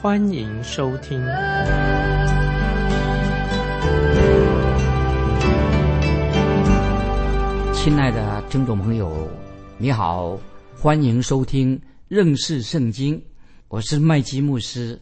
欢迎收听。亲爱的听众朋友，你好，欢迎收听认识圣经，我是麦基牧师。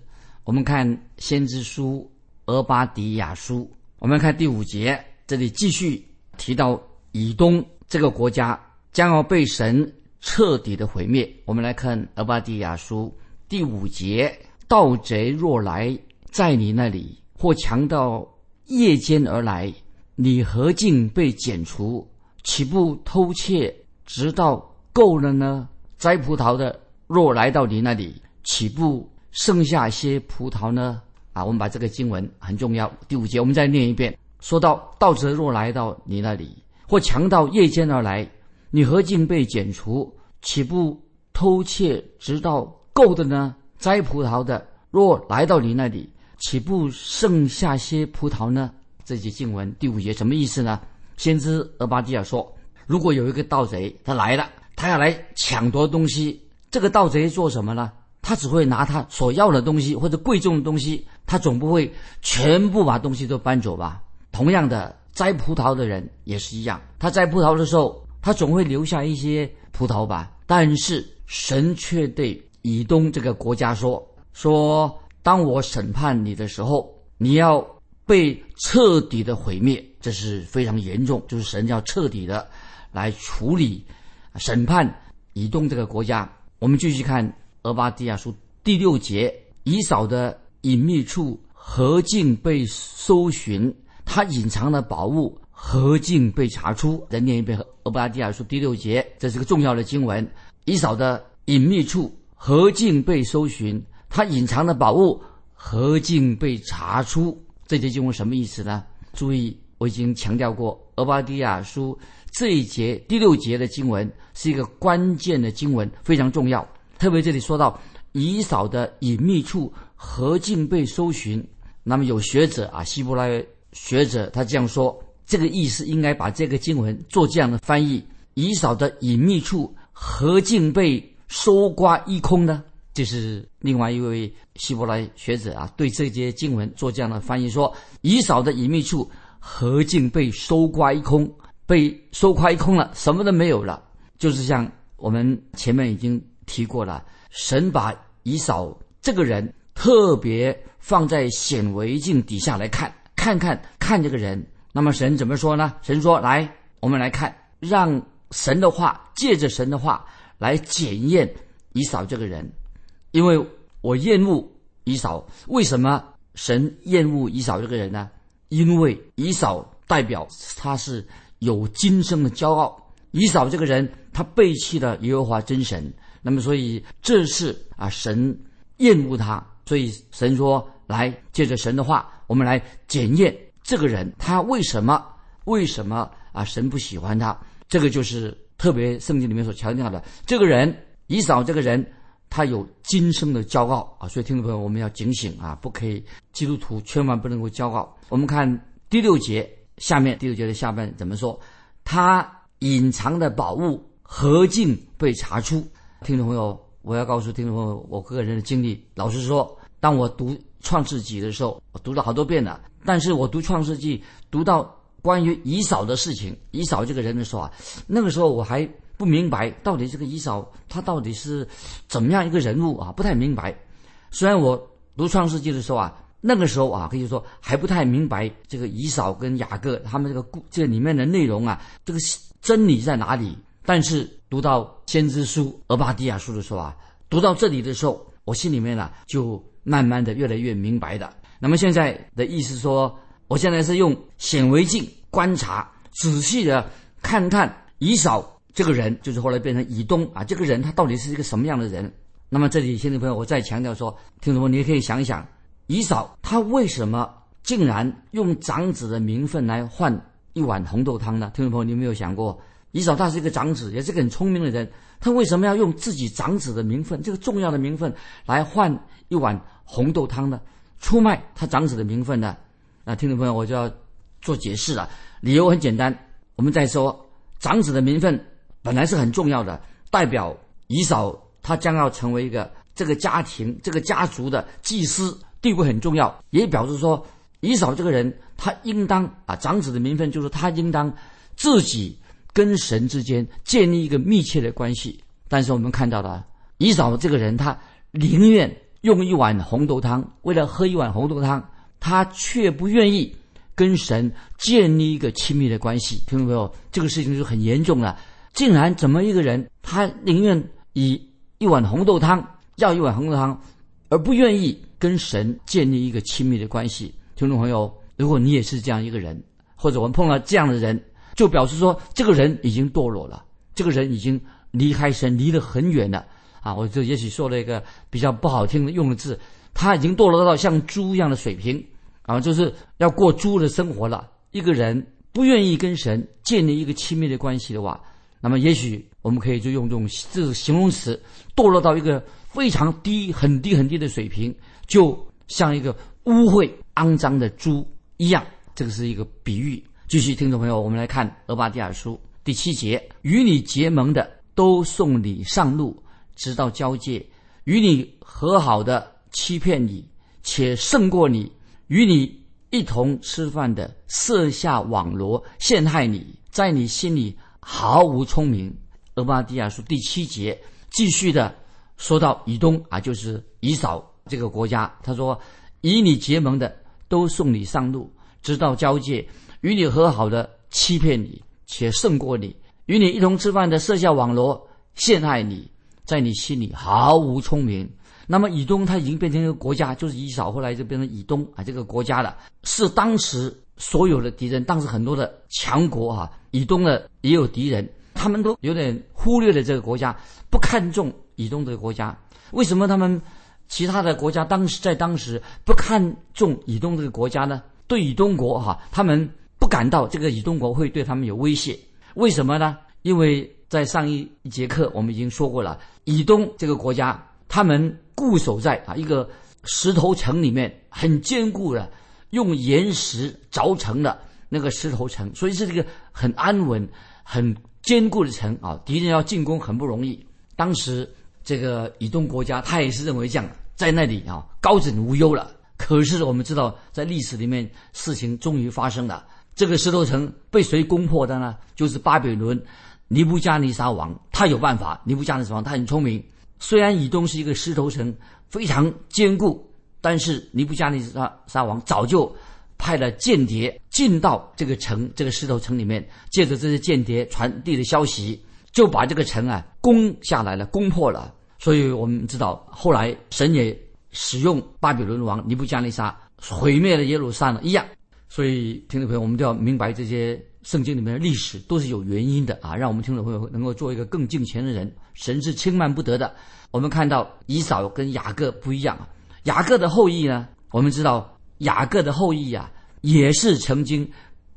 我们看先知书俄巴底亚书，我们看第五节，这里继续提到。以东这个国家将要被神彻底的毁灭。我们来看《俄巴底亚书》第五节：盗贼若来在你那里，或强盗夜间而来，你何竟被剪除？岂不偷窃，直到够了呢？摘葡萄的若来到你那里，岂不剩下些葡萄呢？啊，我们把这个经文很重要。第五节，我们再念一遍：说到盗贼若来到你那里。或强盗夜间而来，你何竟被剪除？岂不偷窃直到够的呢？摘葡萄的若来到你那里，岂不剩下些葡萄呢？这节经文第五节什么意思呢？先知俄巴底亚说：如果有一个盗贼他来了，他要来抢夺东西，这个盗贼做什么呢？他只会拿他所要的东西或者贵重的东西，他总不会全部把东西都搬走吧？同样的。摘葡萄的人也是一样，他摘葡萄的时候，他总会留下一些葡萄吧。但是神却对以东这个国家说：“说当我审判你的时候，你要被彻底的毁灭，这是非常严重，就是神要彻底的来处理、审判以东这个国家。”我们继续看俄巴底亚书第六节：以扫的隐秘处何竟被搜寻？他隐藏的宝物何竟被查出？再念一遍《俄巴底亚书》第六节，这是个重要的经文。以扫的隐秘处何竟被搜寻？他隐藏的宝物何竟被查出？这节经文什么意思呢？注意，我已经强调过，《俄巴底亚书》这一节第六节的经文是一个关键的经文，非常重要。特别这里说到以扫的隐秘处何竟被搜寻？那么有学者啊，希伯来。学者他这样说，这个意思应该把这个经文做这样的翻译：以扫的隐秘处何竟被搜刮一空呢？这是另外一位希伯来学者啊，对这节经文做这样的翻译：说以扫的隐秘处何竟被搜刮一空，被搜刮一空了，什么都没有了。就是像我们前面已经提过了，神把以扫这个人特别放在显微镜底下来看。看看看这个人，那么神怎么说呢？神说：“来，我们来看，让神的话借着神的话来检验以扫这个人，因为我厌恶以扫。为什么神厌恶以扫这个人呢？因为以扫代表他是有今生的骄傲。以扫这个人，他背弃了耶和华真神，那么所以这是啊，神厌恶他。所以神说：来，借着神的话。”我们来检验这个人，他为什么为什么啊？神不喜欢他，这个就是特别圣经里面所强调的。这个人以扫这个人，他有今生的骄傲啊！所以听众朋友，我们要警醒啊，不可以基督徒千万不能够骄傲。我们看第六节下面，第六节的下半怎么说？他隐藏的宝物何竟被查出？听众朋友，我要告诉听众朋友，我个人的经历，老实说，当我读。创世纪的时候，我读了好多遍了。但是我读创世纪，读到关于以扫的事情，以扫这个人的时候啊，那个时候我还不明白到底这个以扫他到底是怎么样一个人物啊，不太明白。虽然我读创世纪的时候啊，那个时候啊，可以说还不太明白这个以扫跟雅各他们这个故这里面的内容啊，这个真理在哪里？但是读到先知书俄巴底亚书的时候啊，读到这里的时候，我心里面呢就。慢慢的越来越明白的。那么现在的意思说，我现在是用显微镜观察，仔细的看看以扫这个人，就是后来变成以东啊，这个人他到底是一个什么样的人？那么这里，听众朋友，我再强调说，听众朋友，你也可以想一想，以扫他为什么竟然用长子的名分来换一碗红豆汤呢？听众朋友，你有没有想过，以扫他是一个长子，也是个很聪明的人，他为什么要用自己长子的名分，这个重要的名分来换一碗红豆汤呢？出卖他长子的名分呢？那听众朋友，我就要做解释了。理由很简单，我们再说，长子的名分本来是很重要的，代表以扫他将要成为一个这个家庭、这个家族的祭司。地位很重要，也表示说，以扫这个人，他应当啊，长子的名分就是他应当自己跟神之间建立一个密切的关系。但是我们看到了，以扫这个人，他宁愿用一碗红豆汤，为了喝一碗红豆汤，他却不愿意跟神建立一个亲密的关系。听众朋友？这个事情就很严重了。竟然怎么一个人，他宁愿以一碗红豆汤，要一碗红豆汤，而不愿意。跟神建立一个亲密的关系，听众朋友，如果你也是这样一个人，或者我们碰到这样的人，就表示说这个人已经堕落了，这个人已经离开神离得很远了啊！我就也许说了一个比较不好听的用的字，他已经堕落到像猪一样的水平啊，就是要过猪的生活了。一个人不愿意跟神建立一个亲密的关系的话，那么也许我们可以就用这种这种形容词，堕落到一个非常低、很低、很低的水平。就像一个污秽肮脏的猪一样，这个是一个比喻。继续，听众朋友，我们来看《俄巴底亚书》第七节：与你结盟的都送你上路，直到交界；与你和好的欺骗你，且胜过你；与你一同吃饭的设下网罗陷害你，在你心里毫无聪明。《俄巴底亚书》第七节继续的说到以东啊，就是以扫。这个国家，他说：“与你结盟的都送你上路，直到交界；与你和好的欺骗你，且胜过你；与你一同吃饭的设下网罗陷害你，在你心里毫无聪明。”那么以东它已经变成一个国家，就是以扫后来就变成以东啊，这个国家了，是当时所有的敌人，当时很多的强国啊，以东的也有敌人，他们都有点忽略了这个国家，不看重以东这个国家。为什么他们？其他的国家当时在当时不看重以东这个国家呢？对以东国哈，他们不感到这个以东国会对他们有威胁。为什么呢？因为在上一一节课我们已经说过了，以东这个国家他们固守在啊一个石头城里面，很坚固的，用岩石凿成的那个石头城，所以是这个很安稳、很坚固的城啊。敌人要进攻很不容易。当时。这个以东国家，他也是认为这样，在那里啊高枕无忧了。可是我们知道，在历史里面，事情终于发生了。这个石头城被谁攻破的呢？就是巴比伦尼布加尼撒王，他有办法。尼布加尼撒王他很聪明，虽然以东是一个石头城，非常坚固，但是尼布加尼撒沙王早就派了间谍进到这个城，这个石头城里面，借着这些间谍传递的消息，就把这个城啊攻下来了，攻破了。所以我们知道，后来神也使用巴比伦王尼布加尼撒毁灭了耶路撒冷一样。所以听众朋友，我们都要明白这些圣经里面的历史都是有原因的啊，让我们听众朋友能够做一个更敬虔的人。神是轻慢不得的。我们看到以扫跟雅各不一样啊，雅各的后裔呢，我们知道雅各的后裔啊，也是曾经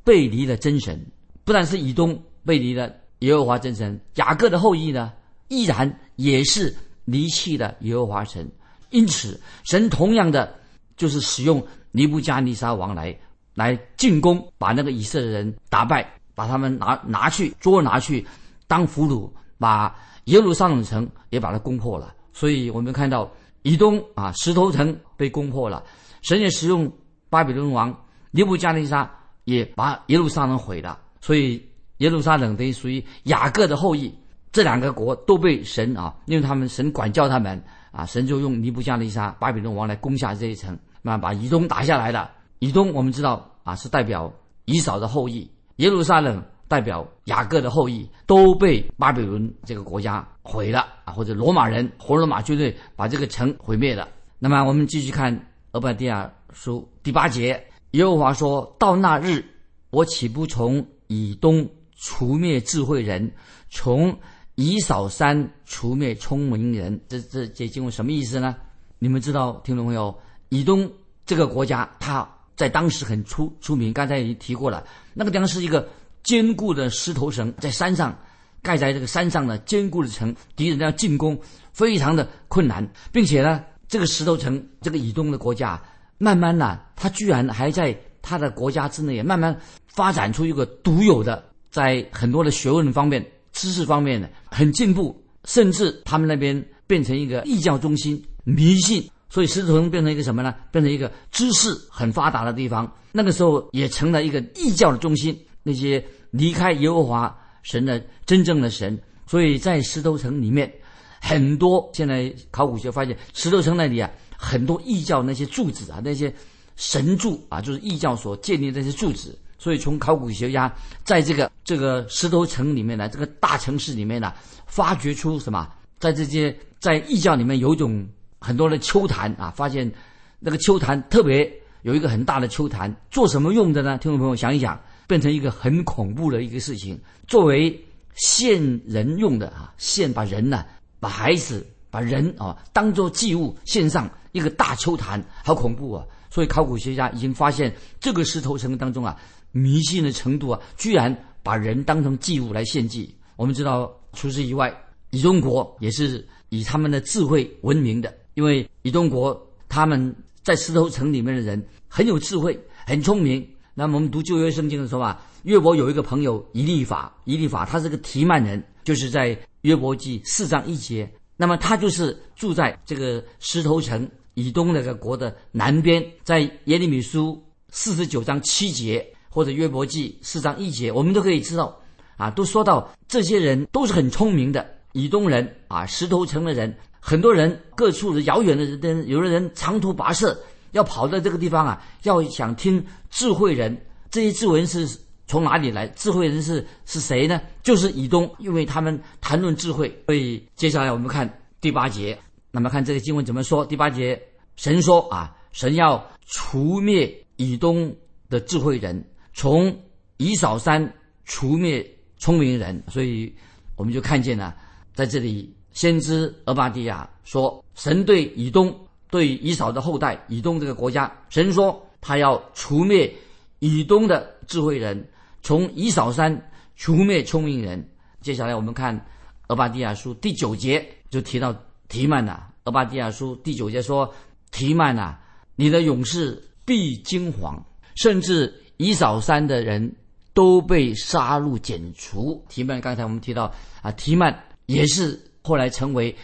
背离了真神，不但是以东背离了耶和华真神，雅各的后裔呢，依然也是。离弃了耶和华神，因此神同样的就是使用尼布加尼撒王来来进攻，把那个以色列人打败，把他们拿拿去捉拿去当俘虏，把耶路撒冷城也把它攻破了。所以我们看到以东啊石头城被攻破了，神也使用巴比伦王尼布加尼撒也把耶路撒冷毁了。所以耶路撒冷等于属于雅各的后裔。这两个国都被神啊，因为他们神管教他们啊，神就用尼布加尼撒巴比伦王来攻下这一城，那把以东打下来了。以东我们知道啊，是代表以扫的后裔；耶路撒冷代表雅各的后裔，都被巴比伦这个国家毁了啊，或者罗马人红罗马军队把这个城毁灭了。那么我们继续看俄巴底亚书第八节，耶和华说到那日，我岂不从以东除灭智慧人，从以扫山除灭聪明人，这这这经文什么意思呢？你们知道，听众朋友，以东这个国家，它在当时很出出名。刚才已经提过了，那个地方是一个坚固的石头城，在山上盖在这个山上的坚固的城，敌人要进攻非常的困难，并且呢，这个石头城这个以东的国家，慢慢呢，它居然还在它的国家之内慢慢发展出一个独有的，在很多的学问方面、知识方面的很进步，甚至他们那边变成一个异教中心，迷信。所以石头城变成一个什么呢？变成一个知识很发达的地方。那个时候也成了一个异教的中心。那些离开耶和华神的真正的神，所以在石头城里面，很多现在考古学发现，石头城那里啊，很多异教那些柱子啊，那些神柱啊，就是异教所建立的那些柱子。所以从考古学家在这个这个石头城里面呢，这个大城市里面呢，发掘出什么？在这些在异教里面有一种。很多的秋坛啊，发现那个秋坛特别有一个很大的秋坛，做什么用的呢？听众朋友想一想，变成一个很恐怖的一个事情，作为献人用的啊，献把人呢，把孩子、把人啊当做祭物献上一个大秋坛，好恐怖啊！所以考古学家已经发现这个石头城当中啊，迷信的程度啊，居然把人当成祭物来献祭。我们知道，除此以外，以中国也是以他们的智慧闻名的。因为以东国他们在石头城里面的人很有智慧，很聪明。那么我们读旧约圣经的时候啊，约伯有一个朋友以利法，以利法他是个提曼人，就是在约伯记四章一节。那么他就是住在这个石头城以东那个国的南边，在耶利米书四十九章七节或者约伯记四章一节，我们都可以知道啊，都说到这些人都是很聪明的以东人啊，石头城的人。很多人各处的遥远的人，有的人长途跋涉要跑到这个地方啊，要想听智慧人。这些智慧人是从哪里来？智慧人是是谁呢？就是以东，因为他们谈论智慧。所以接下来我们看第八节，那么看这个经文怎么说？第八节，神说啊，神要除灭以东的智慧人，从以扫山除灭聪明人。所以我们就看见了，在这里。先知俄巴底亚说：“神对以东，对以扫的后代以东这个国家，神说他要除灭以东的智慧人，从以扫山除灭聪明人。”接下来我们看俄巴底亚书第九节就提到提曼呐。俄巴底亚书第九节说：“提曼呐，你的勇士必惊惶，甚至以扫山的人都被杀戮剪除。”提曼刚才我们提到啊，提曼也是。后来成为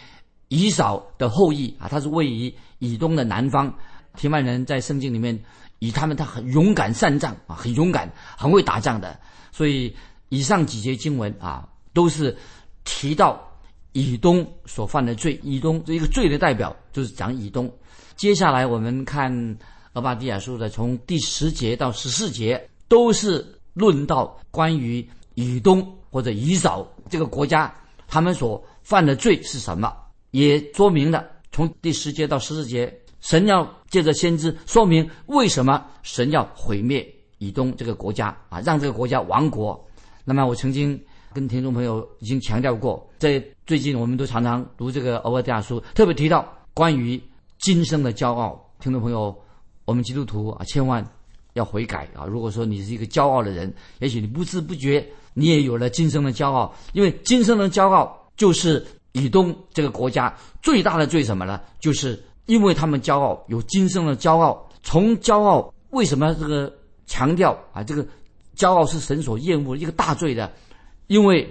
以扫的后裔啊，他是位于以东的南方。提曼人在圣经里面以他们他很勇敢善战啊，很勇敢，很会打仗的。所以以上几节经文啊，都是提到以东所犯的罪。以东这一个罪的代表就是讲以东。接下来我们看俄巴底亚书的从第十节到十四节，都是论到关于以东或者以扫这个国家他们所。犯的罪是什么？也说明了从第十节到十四节，神要借着先知说明为什么神要毁灭以东这个国家啊，让这个国家亡国。那么我曾经跟听众朋友已经强调过，在最近我们都常常读这个《欧巴亚书》，特别提到关于今生的骄傲。听众朋友，我们基督徒啊，千万要悔改啊！如果说你是一个骄傲的人，也许你不知不觉你也有了今生的骄傲，因为今生的骄傲。就是以东这个国家最大的罪什么呢？就是因为他们骄傲，有今生的骄傲。从骄傲，为什么这个强调啊？这个骄傲是神所厌恶的一个大罪的，因为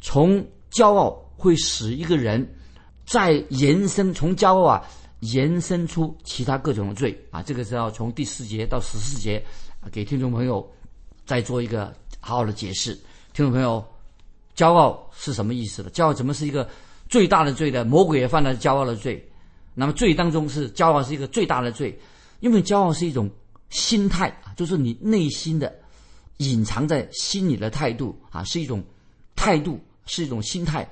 从骄傲会使一个人再延伸，从骄傲啊延伸出其他各种的罪啊。这个是要从第四节到十四节，给听众朋友再做一个好好的解释。听众朋友。骄傲是什么意思呢？骄傲怎么是一个最大的罪呢？魔鬼也犯了骄傲的罪。那么罪当中是骄傲是一个最大的罪，因为骄傲是一种心态啊，就是你内心的隐藏在心里的态度啊，是一种态度，是一种心态。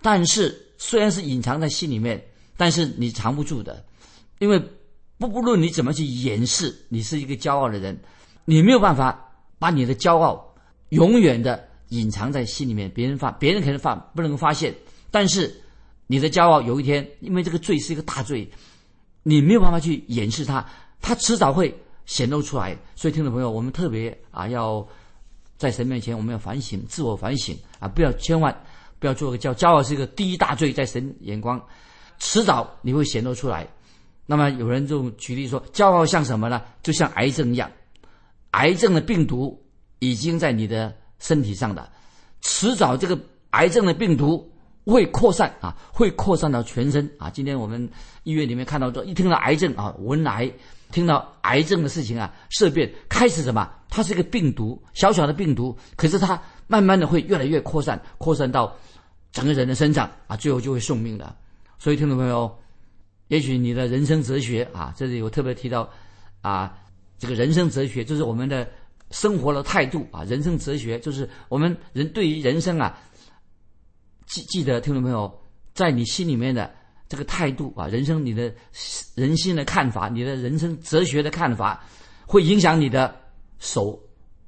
但是虽然是隐藏在心里面，但是你藏不住的，因为不不论你怎么去掩饰，你是一个骄傲的人，你没有办法把你的骄傲永远的。隐藏在心里面，别人发，别人可能发不能够发现，但是你的骄傲有一天，因为这个罪是一个大罪，你没有办法去掩饰它，它迟早会显露出来。所以，听众朋友，我们特别啊，要在神面前，我们要反省、自我反省啊，不要千万不要做个骄骄傲是一个第一大罪，在神眼光，迟早你会显露出来。那么，有人就举例说，骄傲像什么呢？就像癌症一样，癌症的病毒已经在你的 身体上的，迟早这个癌症的病毒。会扩散啊，会扩散到全身啊！今天我们医院里面看到说，一听到癌症啊，闻癌，听到癌症的事情啊，色变开始什么？它是一个病毒，小小的病毒，可是它慢慢的会越来越扩散，扩散到整个人的身上啊，最后就会送命的。所以，听众朋友，也许你的人生哲学啊，这里我特别提到啊，这个人生哲学就是我们的生活的态度啊，人生哲学就是我们人对于人生啊。记记得，听众朋友，在你心里面的这个态度啊，人生你的人性的看法，你的人生哲学的看法，会影响你的手，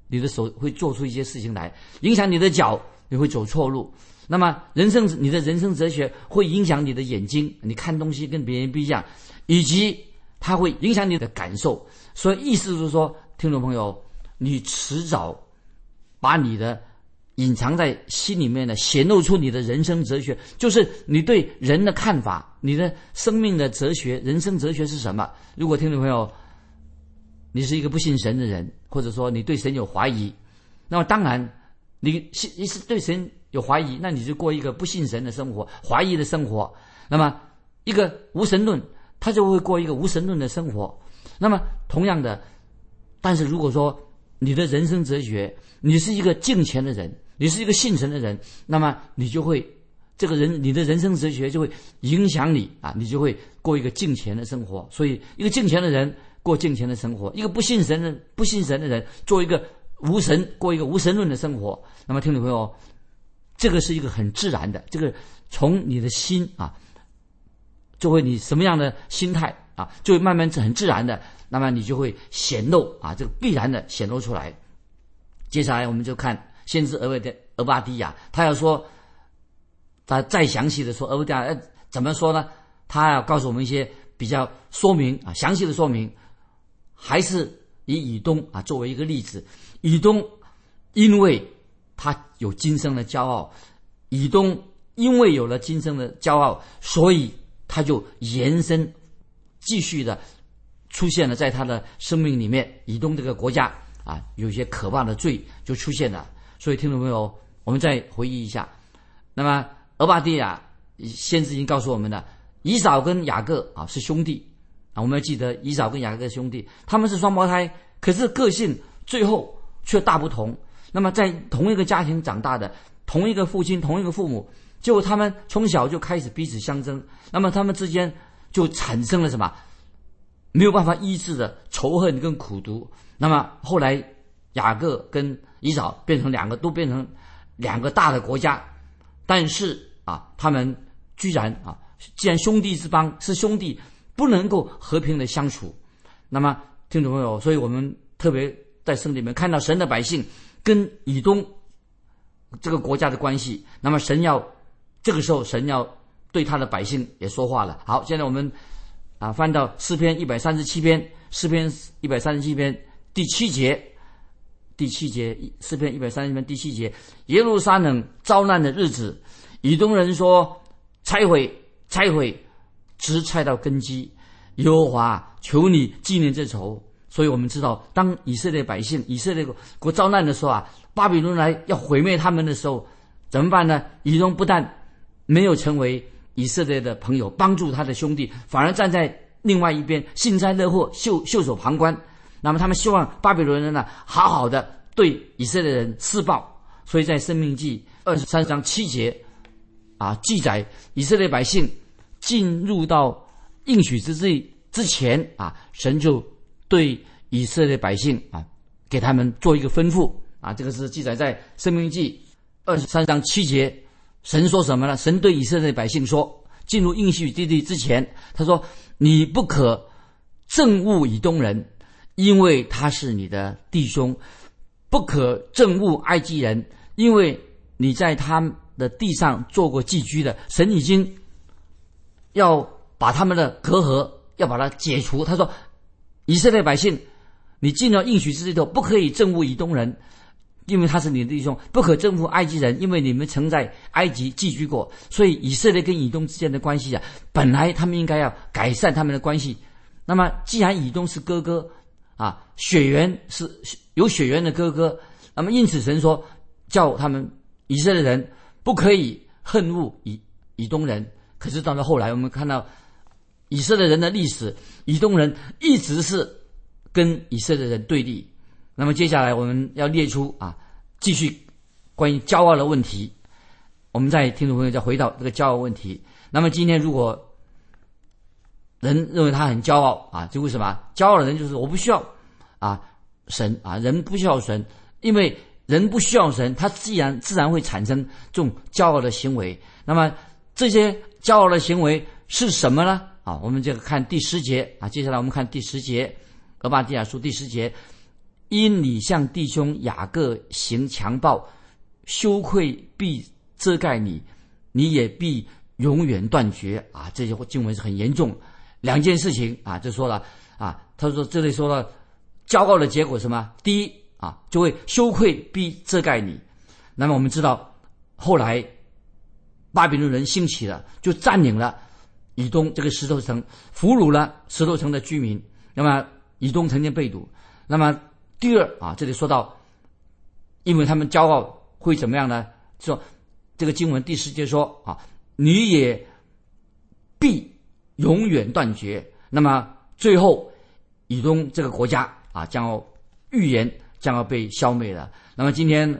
你的手会做出一些事情来，影响你的脚，你会走错路。那么，人生你的人生哲学会影响你的眼睛，你看东西跟别人不一样，以及它会影响你的感受。所以，意思就是说，听众朋友，你迟早把你的。隐藏在心里面的，显露出你的人生哲学，就是你对人的看法，你的生命的哲学、人生哲学是什么？如果听众朋友，你是一个不信神的人，或者说你对神有怀疑，那么当然，你信你是对神有怀疑，那你就过一个不信神的生活，怀疑的生活。那么一个无神论，他就会过一个无神论的生活。那么同样的，但是如果说你的人生哲学，你是一个敬虔的人。你是一个信神的人，那么你就会，这个人你的人生哲学就会影响你啊，你就会过一个敬虔的生活。所以，一个敬虔的人过敬虔的生活，一个不信神的不信神的人做一个无神过一个无神论的生活。那么，听众朋友，这个是一个很自然的，这个从你的心啊，就会你什么样的心态啊，就会慢慢很自然的，那么你就会显露啊，这个必然的显露出来。接下来，我们就看。先知俄维的俄巴迪亚，他要说，他再详细的说，俄巴迪亚怎么说呢？他要告诉我们一些比较说明啊，详细的说明，还是以以东啊作为一个例子。以东，因为他有今生的骄傲，以东因为有了今生的骄傲，所以他就延伸，继续的出现了在他的生命里面。以东这个国家啊，有些可怕的罪就出现了。所以，听众朋友，我们再回忆一下。那么，俄巴蒂亚先知已经告诉我们了，以扫跟雅各啊是兄弟啊。我们要记得，以扫跟雅各兄弟，他们是双胞胎，可是个性最后却大不同。那么，在同一个家庭长大的，同一个父亲，同一个父母，就他们从小就开始彼此相争。那么，他们之间就产生了什么没有办法医治的仇恨跟苦毒。那么后来，雅各跟以扫变成两个，都变成两个大的国家，但是啊，他们居然啊，既然兄弟之邦是兄弟，不能够和平的相处。那么，听众朋友，所以我们特别在圣里面看到神的百姓跟以东这个国家的关系。那么，神要这个时候，神要对他的百姓也说话了。好，现在我们啊，翻到诗篇一百三十七篇，诗篇一百三十七篇第七节。第七节诗篇一百三十篇第七节，耶路撒冷遭难的日子，以东人说拆毁拆毁，直拆到根基。耶和华求你纪念这仇。所以我们知道，当以色列百姓以色列国遭难的时候啊，巴比伦来要毁灭他们的时候，怎么办呢？以东不但没有成为以色列的朋友，帮助他的兄弟，反而站在另外一边幸灾乐祸，袖袖手旁观。那么他们希望巴比伦人呢，好好的对以色列人施暴，所以在《生命记》二十三章七节，啊，记载以色列百姓进入到应许之地之前啊，神就对以色列百姓啊，给他们做一个吩咐。啊，这个是记载在《生命记》二十三章七节，神说什么呢？神对以色列百姓说，进入应许之地之前，他说：“你不可憎恶以东人。”因为他是你的弟兄，不可憎恶埃及人，因为你在他们的地上做过寄居的。神已经要把他们的隔阂要把它解除。他说：“以色列百姓，你进了应许之地后，不可以憎恶以东人，因为他是你的弟兄；不可征服埃及人，因为你们曾在埃及寄居过。所以以色列跟以东之间的关系啊，本来他们应该要改善他们的关系。那么既然以东是哥哥啊，血缘是有血缘的哥哥，那么因此神说叫他们以色列人不可以恨恶以以东人。可是到了后来，我们看到。以色列人的历史，以东人一直是跟以色列人对立。那么接下来我们要列出啊，继续关于骄傲的问题。我们在听众朋友再回到这个骄傲问题。那么今天如果人认为他很骄傲啊，就为什么？骄傲的人就是我不需要啊神啊，人不需要神，因为人不需要神，他自然自然会产生这种骄傲的行为。那么这些骄傲的行为是什么呢？啊，我们这个看第十节啊，接下来我们看第十节，《俄巴底亚书》第十节，因你向弟兄雅各行强暴，羞愧必遮盖你，你也必永远断绝啊！这些经文是很严重，两件事情啊，就说了啊，他说这里说了，骄傲的结果什么？第一啊，就会羞愧必遮盖你。那么我们知道，后来巴比伦人兴起了，就占领了。以东这个石头城俘虏了石头城的居民，那么以东曾经被掳。那么第二啊，这里说到，因为他们骄傲会怎么样呢？说这个经文第十节说啊，你也必永远断绝。那么最后以东这个国家啊，将要预言将要被消灭了。那么今天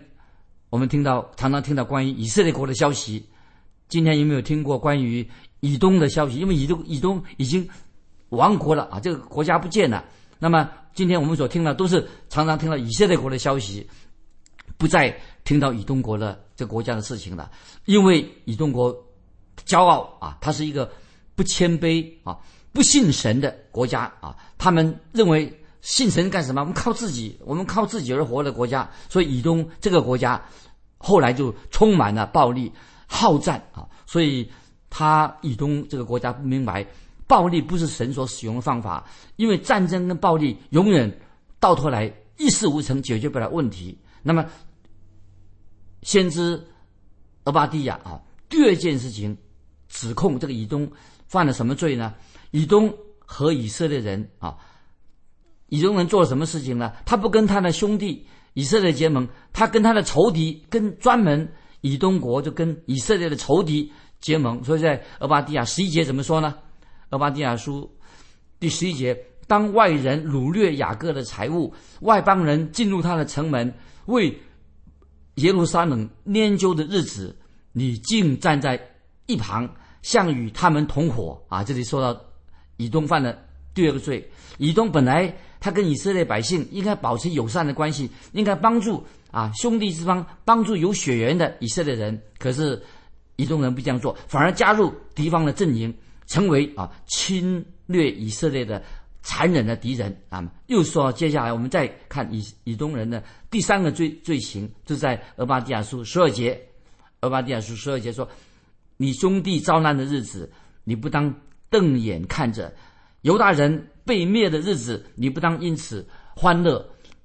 我们听到常常听到关于以色列国的消息，今天有没有听过关于？以东的消息，因为以东以东已经亡国了啊，这个国家不见了。那么今天我们所听的都是常常听到以色列国的消息，不再听到以东国的这国家的事情了。因为以东国骄傲啊，他是一个不谦卑啊、不信神的国家啊。他们认为信神干什么？我们靠自己，我们靠自己而活的国家。所以以东这个国家后来就充满了暴力、好战啊。所以。他以东这个国家不明白，暴力不是神所使用的方法，因为战争跟暴力永远到头来一事无成，解决不了问题。那么，先知俄巴蒂亚啊，第二件事情指控这个以东犯了什么罪呢？以东和以色列人啊，以东人做了什么事情呢？他不跟他的兄弟以色列结盟，他跟他的仇敌，跟专门以东国就跟以色列的仇敌。结盟，所以在俄巴底亚十一节怎么说呢？俄巴底亚书第十一节：当外人掳掠雅各的财物，外邦人进入他的城门，为耶路撒冷拈阄的日子，你竟站在一旁，像与他们同伙啊！这里说到以东犯了第二个罪。以东本来他跟以色列百姓应该保持友善的关系，应该帮助啊兄弟之邦，帮助有血缘的以色列人，可是。以东人不这样做，反而加入敌方的阵营，成为啊侵略以色列的残忍的敌人啊！又说，接下来我们再看以以东人的第三个罪罪行，就在俄巴底亚书十二节。俄巴底亚书十二节说：“你兄弟遭难的日子，你不当瞪眼看着；犹大人被灭的日子，你不当因此欢乐；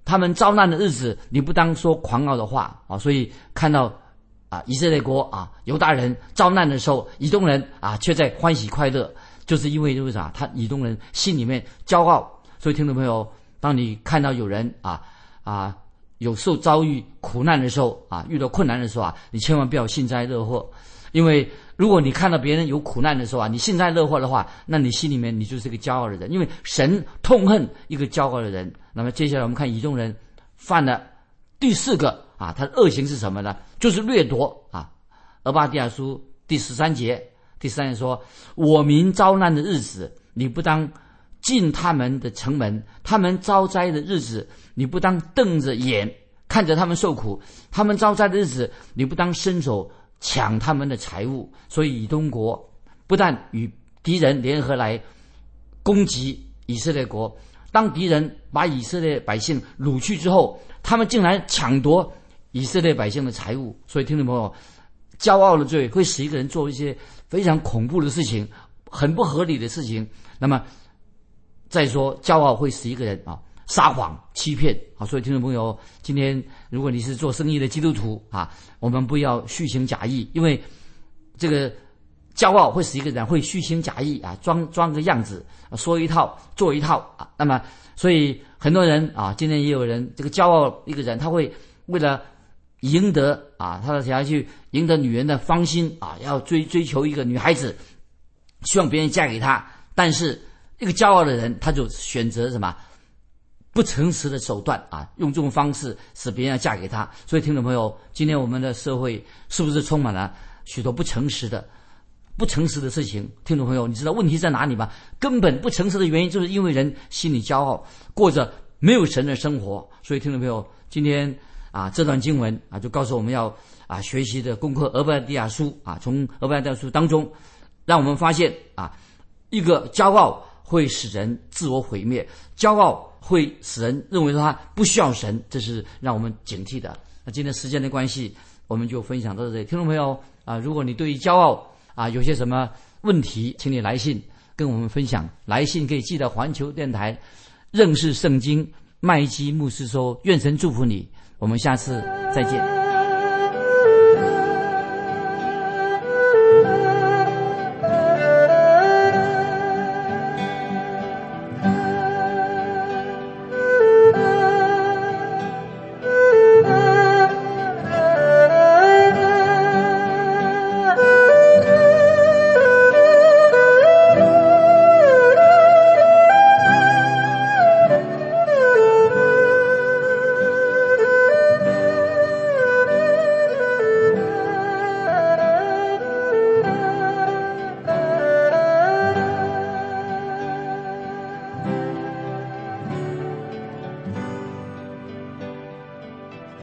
他们遭难的日子，你不当说狂傲的话啊！”所以看到。啊，以色列国啊，犹大人遭难的时候，以东人啊却在欢喜快乐，就是因为为啥？他以东人心里面骄傲。所以听众朋友，当你看到有人啊啊有受遭遇苦难的时候啊，遇到困难的时候啊，你千万不要幸灾乐祸，因为如果你看到别人有苦难的时候啊，你幸灾乐祸的话，那你心里面你就是个骄傲的人，因为神痛恨一个骄傲的人。那么接下来我们看以东人犯了第四个。啊，他的恶行是什么呢？就是掠夺啊。俄巴底亚书第十三节，第三节说：“我民遭难的日子，你不当进他们的城门；他们遭灾的日子，你不当瞪着眼看着他们受苦；他们遭灾的日子，你不当伸手抢他们的财物。”所以以东国不但与敌人联合来攻击以色列国，当敌人把以色列百姓掳去之后，他们竟然抢夺。以色列百姓的财物，所以听众朋友，骄傲的罪会使一个人做一些非常恐怖的事情，很不合理的事情。那么，再说，骄傲会使一个人啊撒谎、欺骗啊。所以，听众朋友，今天如果你是做生意的基督徒啊，我们不要虚情假意，因为这个骄傲会使一个人会虚情假意啊，装装个样子，说一套做一套啊。那么，所以很多人啊，今天也有人这个骄傲一个人，他会为了赢得啊，他想要去赢得女人的芳心啊，要追追求一个女孩子，希望别人嫁给他，但是。一个骄傲的人，他就选择什么不诚实的手段啊，用这种方式使别人要嫁给他。所以，听众朋友，今天我们的社会是不是充满了许多不诚实的、不诚实的事情？听众朋友，你知道问题在哪里吗？根本不诚实的原因，就是因为人心里骄傲，过着没有神的生活。所以，听众朋友，今天啊，这段经文啊，就告诉我们要啊学习的功课《俄伯底亚书》啊，从《俄伯底亚书》当中，让我们发现啊，一个骄傲。会使人自我毁灭，骄傲会使人认为说他不需要神，这是让我们警惕的。那今天时间的关系，我们就分享到这里。听众朋友啊，如果你对于骄傲啊有些什么问题，请你来信跟我们分享。来信可以寄到环球电台认识圣经麦基牧师说，愿神祝福你。我们下次再见。